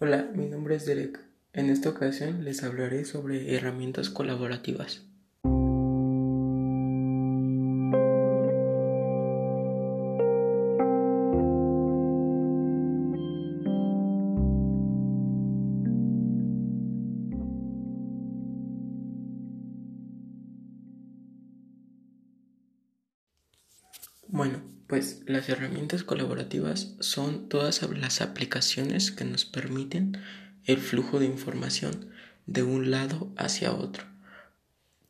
Hola, mi nombre es Derek. En esta ocasión les hablaré sobre herramientas colaborativas. Bueno, pues las herramientas colaborativas son todas las aplicaciones que nos permiten el flujo de información de un lado hacia otro.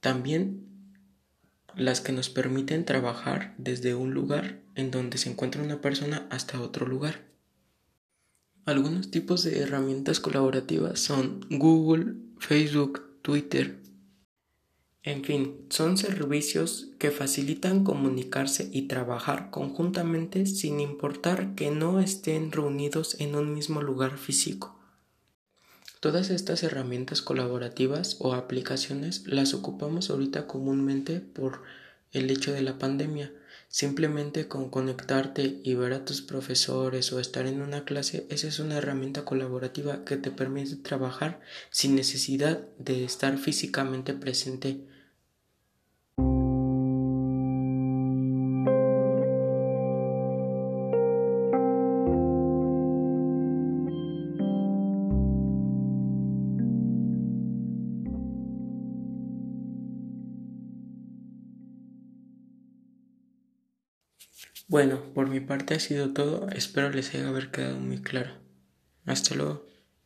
También las que nos permiten trabajar desde un lugar en donde se encuentra una persona hasta otro lugar. Algunos tipos de herramientas colaborativas son Google, Facebook, Twitter, en fin, son servicios que facilitan comunicarse y trabajar conjuntamente sin importar que no estén reunidos en un mismo lugar físico. Todas estas herramientas colaborativas o aplicaciones las ocupamos ahorita comúnmente por el hecho de la pandemia. Simplemente con conectarte y ver a tus profesores o estar en una clase, esa es una herramienta colaborativa que te permite trabajar sin necesidad de estar físicamente presente Bueno, por mi parte ha sido todo. Espero les haya haber quedado muy claro. Hasta luego.